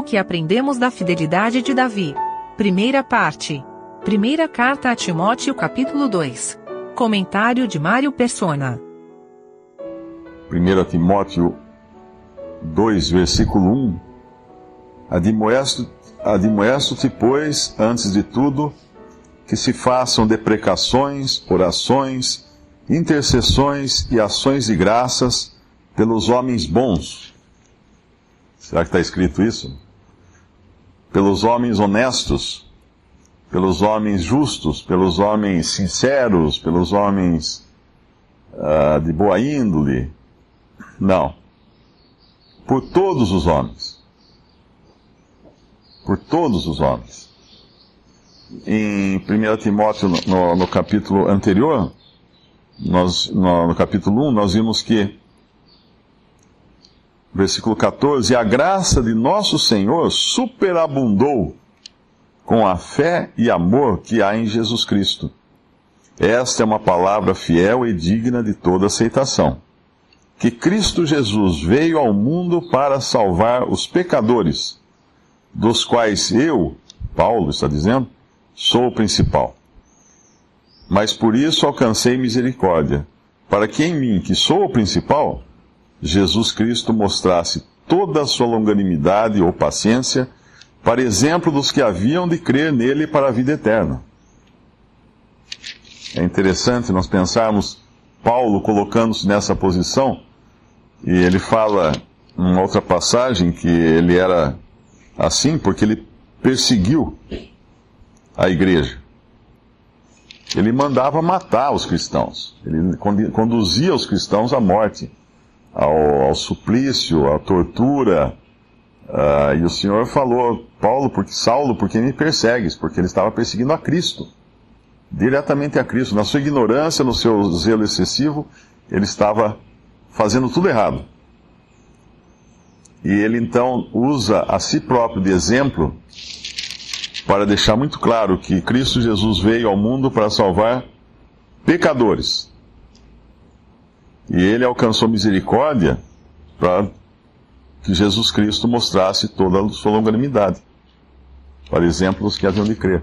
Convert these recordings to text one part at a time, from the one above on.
O que aprendemos da fidelidade de Davi. Primeira parte. Primeira carta a Timóteo, capítulo 2. Comentário de Mário Persona. 1 Timóteo 2, versículo 1. Admoesto-te, pois, antes de tudo, que se façam deprecações, orações, intercessões e ações de graças pelos homens bons. Será que está escrito isso? Pelos homens honestos, pelos homens justos, pelos homens sinceros, pelos homens uh, de boa índole. Não. Por todos os homens. Por todos os homens. Em 1 Timóteo, no, no capítulo anterior, nós, no, no capítulo 1, nós vimos que versículo 14: A graça de nosso Senhor superabundou com a fé e amor que há em Jesus Cristo. Esta é uma palavra fiel e digna de toda aceitação. Que Cristo Jesus veio ao mundo para salvar os pecadores, dos quais eu, Paulo está dizendo, sou o principal. Mas por isso alcancei misericórdia, para que em mim, que sou o principal, Jesus Cristo mostrasse toda a sua longanimidade ou paciência, para exemplo dos que haviam de crer nele para a vida eterna. É interessante nós pensarmos Paulo colocando-se nessa posição, e ele fala em outra passagem que ele era assim porque ele perseguiu a igreja. Ele mandava matar os cristãos, ele conduzia os cristãos à morte ao, ao suplício, à tortura. Uh, e o Senhor falou, Paulo, porque Saulo, porque me persegues? Porque ele estava perseguindo a Cristo, diretamente a Cristo. Na sua ignorância, no seu zelo excessivo, ele estava fazendo tudo errado. E ele então usa a si próprio de exemplo para deixar muito claro que Cristo Jesus veio ao mundo para salvar pecadores. E ele alcançou misericórdia para que Jesus Cristo mostrasse toda a sua longanimidade, para exemplos que haviam de crer.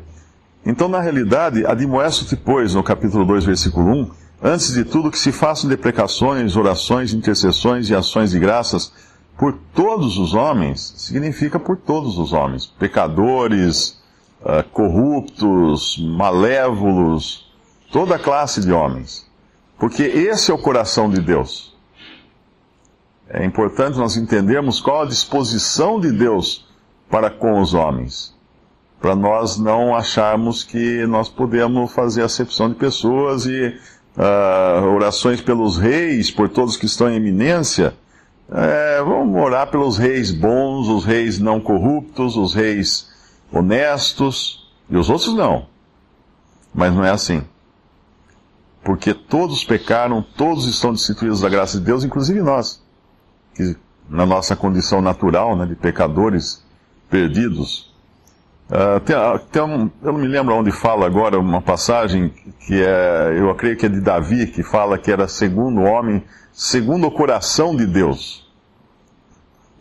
Então, na realidade, admoesto-te, pois, no capítulo 2, versículo 1, antes de tudo que se façam deprecações, orações, intercessões e ações de graças por todos os homens, significa por todos os homens, pecadores, uh, corruptos, malévolos, toda classe de homens. Porque esse é o coração de Deus. É importante nós entendermos qual a disposição de Deus para com os homens, para nós não acharmos que nós podemos fazer acepção de pessoas e uh, orações pelos reis, por todos que estão em eminência. É, vamos orar pelos reis bons, os reis não corruptos, os reis honestos, e os outros não. Mas não é assim porque todos pecaram, todos estão destituídos da graça de Deus, inclusive nós, que na nossa condição natural né, de pecadores perdidos. Uh, tem, ah, tem um, eu não me lembro onde fala agora uma passagem que é, eu creio que é de Davi, que fala que era segundo homem, segundo o coração de Deus.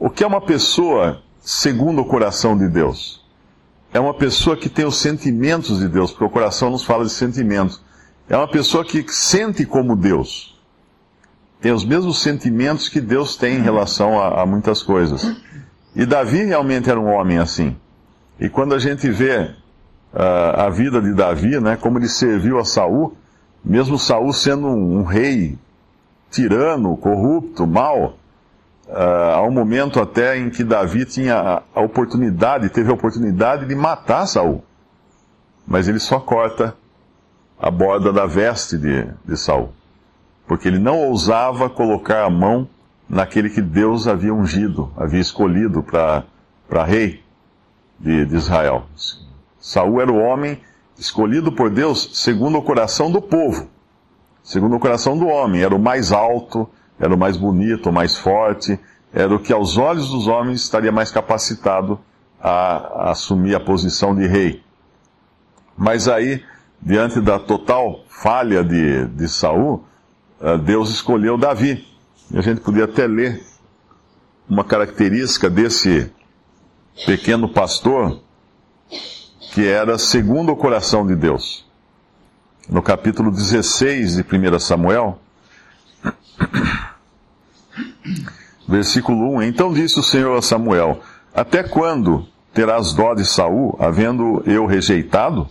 O que é uma pessoa segundo o coração de Deus? É uma pessoa que tem os sentimentos de Deus, porque o coração nos fala de sentimentos. É uma pessoa que sente como Deus. Tem os mesmos sentimentos que Deus tem em relação a, a muitas coisas. E Davi realmente era um homem assim. E quando a gente vê uh, a vida de Davi, né, como ele serviu a Saul, mesmo Saul sendo um, um rei tirano, corrupto, mau, uh, há um momento até em que Davi tinha a, oportunidade, teve a oportunidade de matar Saul. Mas ele só corta a borda da veste de, de Saul, porque ele não ousava colocar a mão naquele que Deus havia ungido, havia escolhido para rei de, de Israel. Saul era o homem escolhido por Deus segundo o coração do povo, segundo o coração do homem. Era o mais alto, era o mais bonito, o mais forte, era o que aos olhos dos homens estaria mais capacitado a, a assumir a posição de rei. Mas aí diante da total falha de, de Saul, eh, Deus escolheu Davi. E a gente podia até ler uma característica desse, pequeno pastor que era segundo o coração de Deus. No capítulo 16 de 1 Samuel, versículo 1: Então disse o Senhor a Samuel: Até quando terás dó de Saul, havendo eu rejeitado,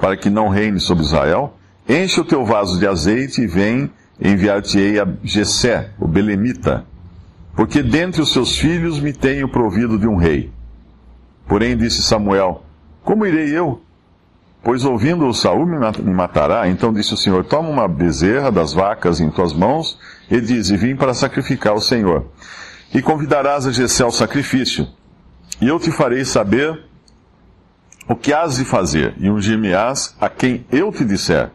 para que não reine sobre Israel? Enche o teu vaso de azeite e vem, enviar-te-ei a Jessé, o belemita, porque dentre os seus filhos me tenho provido de um rei. Porém disse Samuel: como irei eu? Pois ouvindo-o Saul me matará. Então disse o Senhor: Toma uma bezerra das vacas em tuas mãos e dize: Vim para sacrificar o Senhor. E convidarás a Jessé ao sacrifício. E eu te farei saber o que has de fazer, e ungir-me-ás a quem eu te disser.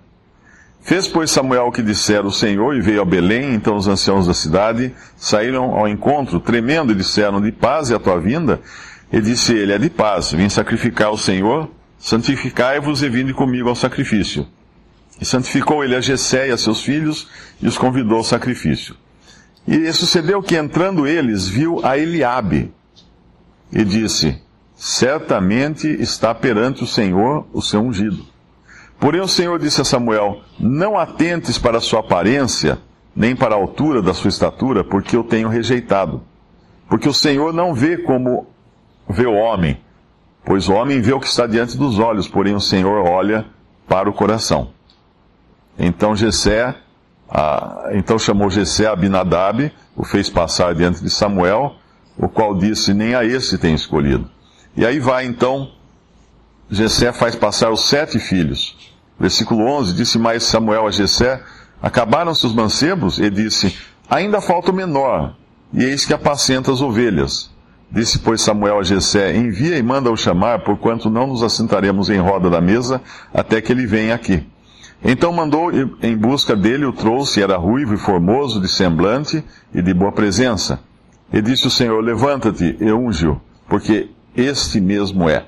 Fez, pois, Samuel o que dissera o Senhor, e veio a Belém. Então os anciãos da cidade saíram ao encontro, tremendo, e disseram: De paz é a tua vinda? E disse ele: É de paz, vim sacrificar ao Senhor, santificai-vos e vinde comigo ao sacrifício. E santificou ele a Jessé e a seus filhos, e os convidou ao sacrifício. E sucedeu que, entrando eles, viu a Eliabe, e disse: Certamente está perante o Senhor o seu ungido. Porém o Senhor disse a Samuel: Não atentes para a sua aparência, nem para a altura da sua estatura, porque eu tenho rejeitado. Porque o Senhor não vê como vê o homem, pois o homem vê o que está diante dos olhos, porém o Senhor olha para o coração. Então Jessé, ah, então chamou Jessé Abinadab, o fez passar diante de Samuel, o qual disse, nem a esse tem escolhido. E aí vai então, Jessé faz passar os sete filhos. Versículo 11, disse mais Samuel a Jessé, acabaram-se os mancebos? E disse, ainda falta o menor, e eis que apacenta as ovelhas. Disse, pois, Samuel a Jessé, envia e manda-o chamar, porquanto não nos assentaremos em roda da mesa, até que ele venha aqui. Então mandou em busca dele, o trouxe, era ruivo e formoso, de semblante e de boa presença. E disse o Senhor, levanta-te e unge-o, porque este mesmo é.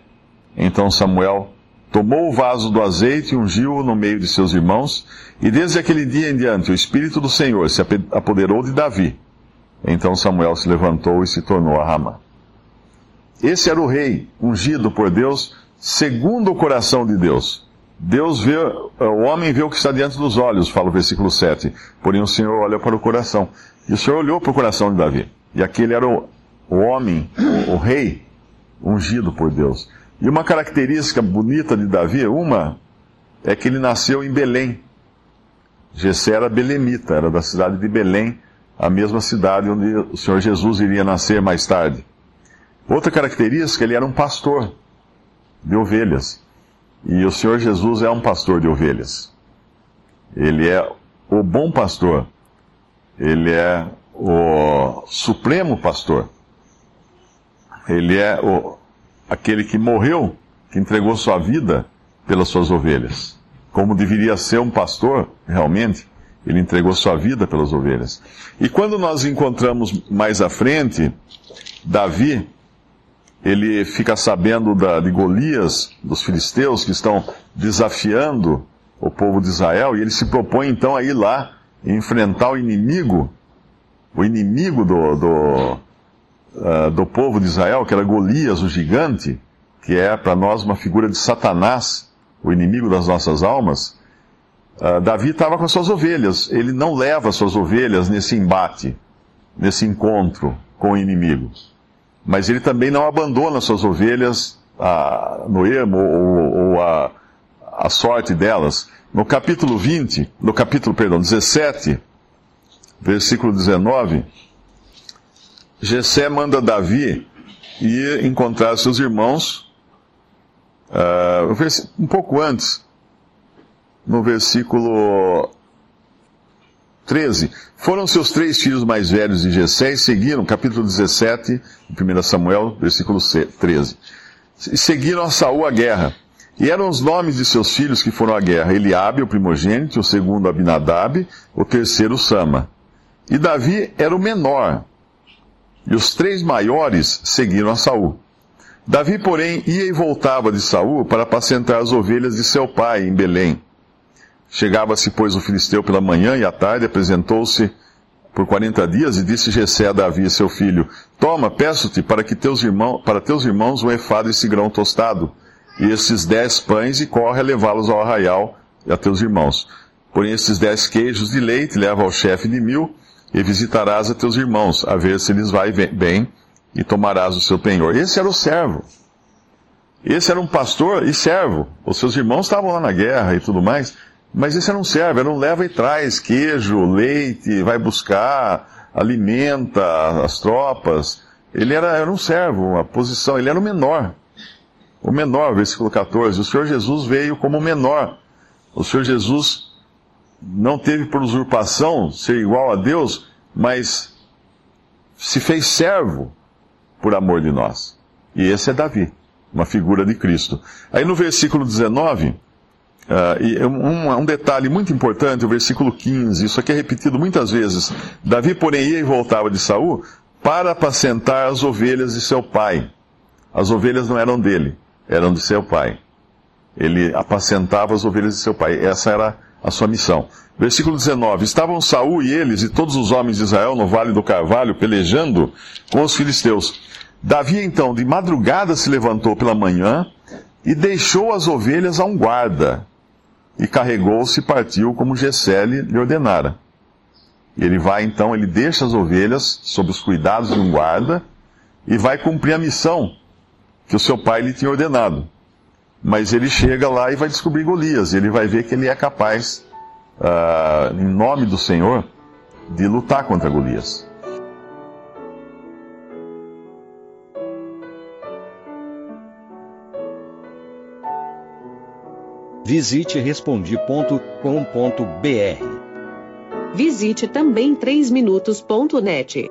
Então Samuel tomou o vaso do azeite e ungiu-o no meio de seus irmãos, e desde aquele dia em diante o Espírito do Senhor se apoderou de Davi. Então Samuel se levantou e se tornou a Ramá. Esse era o rei ungido por Deus, segundo o coração de Deus. Deus vê, o homem vê o que está diante dos olhos, fala o versículo 7. Porém o Senhor olha para o coração. E o Senhor olhou para o coração de Davi. E aquele era o, o homem, o, o rei, ungido por Deus. E uma característica bonita de Davi, uma, é que ele nasceu em Belém. Gessé era belemita, era da cidade de Belém, a mesma cidade onde o Senhor Jesus iria nascer mais tarde. Outra característica, ele era um pastor de ovelhas. E o Senhor Jesus é um pastor de ovelhas. Ele é o bom pastor. Ele é o supremo pastor. Ele é o, aquele que morreu, que entregou sua vida pelas suas ovelhas. Como deveria ser um pastor, realmente, ele entregou sua vida pelas ovelhas. E quando nós encontramos mais à frente, Davi, ele fica sabendo da, de Golias, dos filisteus, que estão desafiando o povo de Israel, e ele se propõe então a ir lá enfrentar o inimigo, o inimigo do, do, uh, do povo de Israel, que era Golias, o gigante, que é para nós uma figura de Satanás, o inimigo das nossas almas. Uh, Davi estava com as suas ovelhas, ele não leva as suas ovelhas nesse embate, nesse encontro com o inimigo mas ele também não abandona suas ovelhas a, no ermo ou, ou a, a sorte delas. No capítulo 20, no capítulo, perdão, 17, versículo 19, Jessé manda Davi ir encontrar seus irmãos, uh, um pouco antes, no versículo 13. Foram seus três filhos mais velhos de Jessé e seguiram, capítulo 17, 1 Samuel, versículo 13. E seguiram a Saul à guerra. E eram os nomes de seus filhos que foram à guerra: Eliabe, o primogênito, o segundo Abinadab, o terceiro Sama. E Davi era o menor. E os três maiores seguiram a Saul. Davi, porém, ia e voltava de Saul para apacentar as ovelhas de seu pai em Belém. Chegava-se, pois, o filisteu pela manhã e à tarde apresentou-se por quarenta dias, e disse Jessé a Davi, seu filho, Toma, peço-te, para que teus irmãos, para teus irmãos um efado esse grão tostado, e esses dez pães, e corre a levá-los ao arraial e a teus irmãos. Porém, esses dez queijos de leite leva ao chefe de mil, e visitarás a teus irmãos, a ver se lhes vai bem, e tomarás o seu penhor. Esse era o servo. Esse era um pastor e servo. Os seus irmãos estavam lá na guerra e tudo mais, mas esse era um servo, era um leva e traz, queijo, leite, vai buscar, alimenta as tropas. Ele era, era um servo, uma posição, ele era o menor. O menor, versículo 14. O Senhor Jesus veio como menor. O Senhor Jesus não teve por usurpação ser igual a Deus, mas se fez servo por amor de nós. E esse é Davi uma figura de Cristo. Aí no versículo 19, uh, e um, um, detalhe muito importante, o versículo 15, isso aqui é repetido muitas vezes. Davi, porém, ia e voltava de Saul para apacentar as ovelhas de seu pai. As ovelhas não eram dele, eram de seu pai. Ele apacentava as ovelhas de seu pai. Essa era a sua missão. Versículo 19: Estavam Saul e eles e todos os homens de Israel no vale do Carvalho pelejando com os filisteus. Davi então de madrugada se levantou pela manhã e deixou as ovelhas a um guarda, e carregou-se e partiu como Gessele lhe ordenara. Ele vai então, ele deixa as ovelhas sob os cuidados de um guarda e vai cumprir a missão que o seu pai lhe tinha ordenado. Mas ele chega lá e vai descobrir Golias, e ele vai ver que ele é capaz, uh, em nome do Senhor, de lutar contra Golias. Visite respondi.com.br. Visite também 3minutos.net.